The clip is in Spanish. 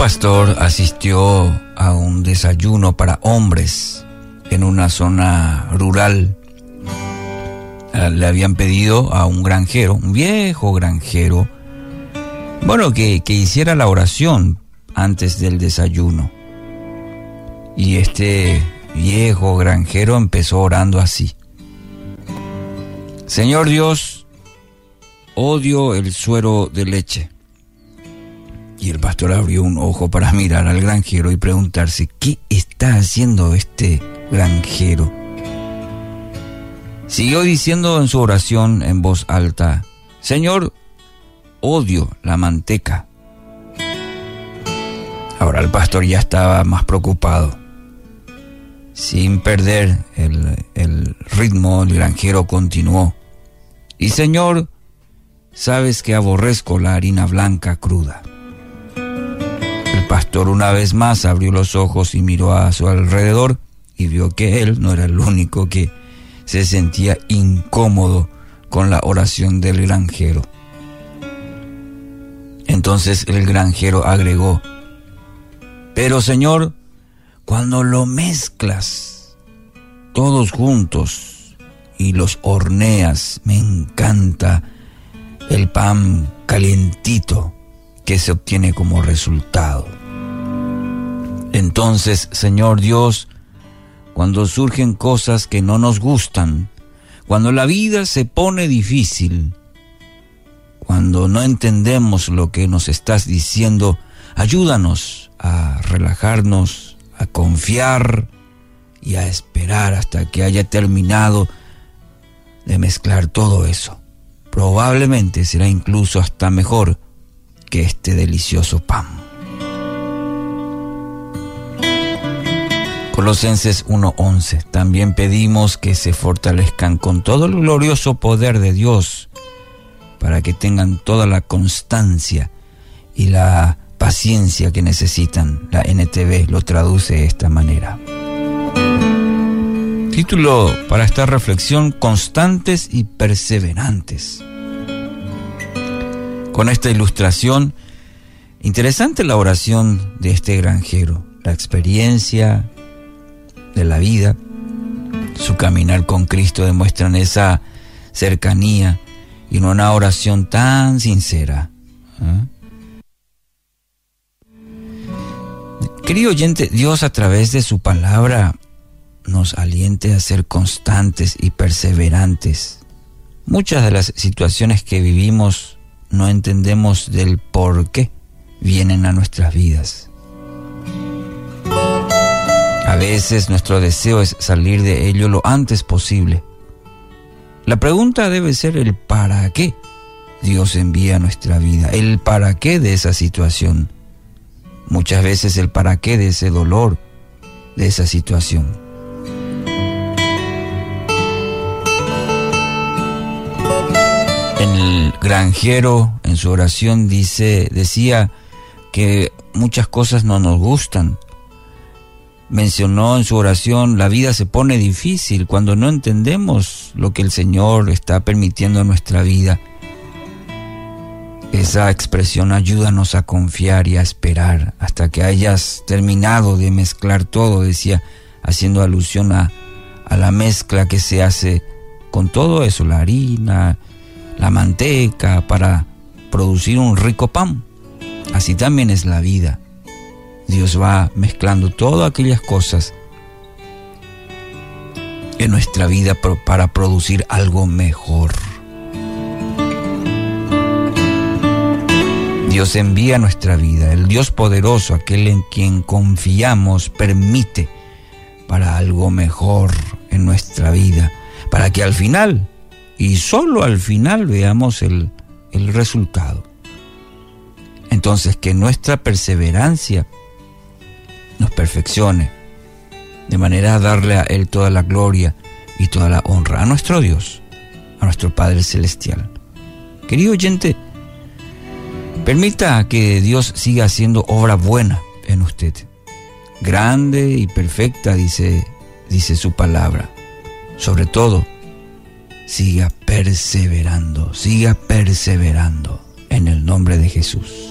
pastor asistió a un desayuno para hombres en una zona rural. Eh, le habían pedido a un granjero, un viejo granjero, bueno, que, que hiciera la oración antes del desayuno. Y este viejo granjero empezó orando así. Señor Dios, odio el suero de leche. Y el pastor abrió un ojo para mirar al granjero y preguntarse, ¿qué está haciendo este granjero? Siguió diciendo en su oración en voz alta, Señor, odio la manteca. Ahora el pastor ya estaba más preocupado. Sin perder el, ritmo, el granjero continuó. Y Señor, sabes que aborrezco la harina blanca cruda. Una vez más abrió los ojos y miró a su alrededor y vio que él no era el único que se sentía incómodo con la oración del granjero. Entonces el granjero agregó, pero Señor, cuando lo mezclas todos juntos y los horneas, me encanta el pan calientito que se obtiene como resultado. Entonces, Señor Dios, cuando surgen cosas que no nos gustan, cuando la vida se pone difícil, cuando no entendemos lo que nos estás diciendo, ayúdanos a relajarnos, a confiar y a esperar hasta que haya terminado de mezclar todo eso. Probablemente será incluso hasta mejor que este delicioso pan. Colosenses 1:11. También pedimos que se fortalezcan con todo el glorioso poder de Dios para que tengan toda la constancia y la paciencia que necesitan. La NTV lo traduce de esta manera. Título para esta reflexión, constantes y perseverantes. Con esta ilustración, interesante la oración de este granjero, la experiencia de la vida, su caminar con Cristo demuestran esa cercanía y una oración tan sincera. ¿eh? Querido oyente, Dios a través de su palabra nos aliente a ser constantes y perseverantes. Muchas de las situaciones que vivimos no entendemos del por qué vienen a nuestras vidas. A veces nuestro deseo es salir de ello lo antes posible. La pregunta debe ser el para qué Dios envía a nuestra vida, el para qué de esa situación. Muchas veces el para qué de ese dolor, de esa situación. El granjero en su oración dice, decía que muchas cosas no nos gustan. Mencionó en su oración, la vida se pone difícil cuando no entendemos lo que el Señor está permitiendo en nuestra vida. Esa expresión ayúdanos a confiar y a esperar hasta que hayas terminado de mezclar todo, decía, haciendo alusión a, a la mezcla que se hace con todo eso, la harina, la manteca, para producir un rico pan. Así también es la vida. Dios va mezclando todas aquellas cosas en nuestra vida para producir algo mejor. Dios envía nuestra vida, el Dios poderoso, aquel en quien confiamos, permite para algo mejor en nuestra vida, para que al final y solo al final veamos el, el resultado. Entonces que nuestra perseverancia perfeccione, de manera a darle a Él toda la gloria y toda la honra, a nuestro Dios, a nuestro Padre Celestial. Querido oyente, permita que Dios siga haciendo obra buena en usted, grande y perfecta, dice, dice su palabra. Sobre todo, siga perseverando, siga perseverando en el nombre de Jesús.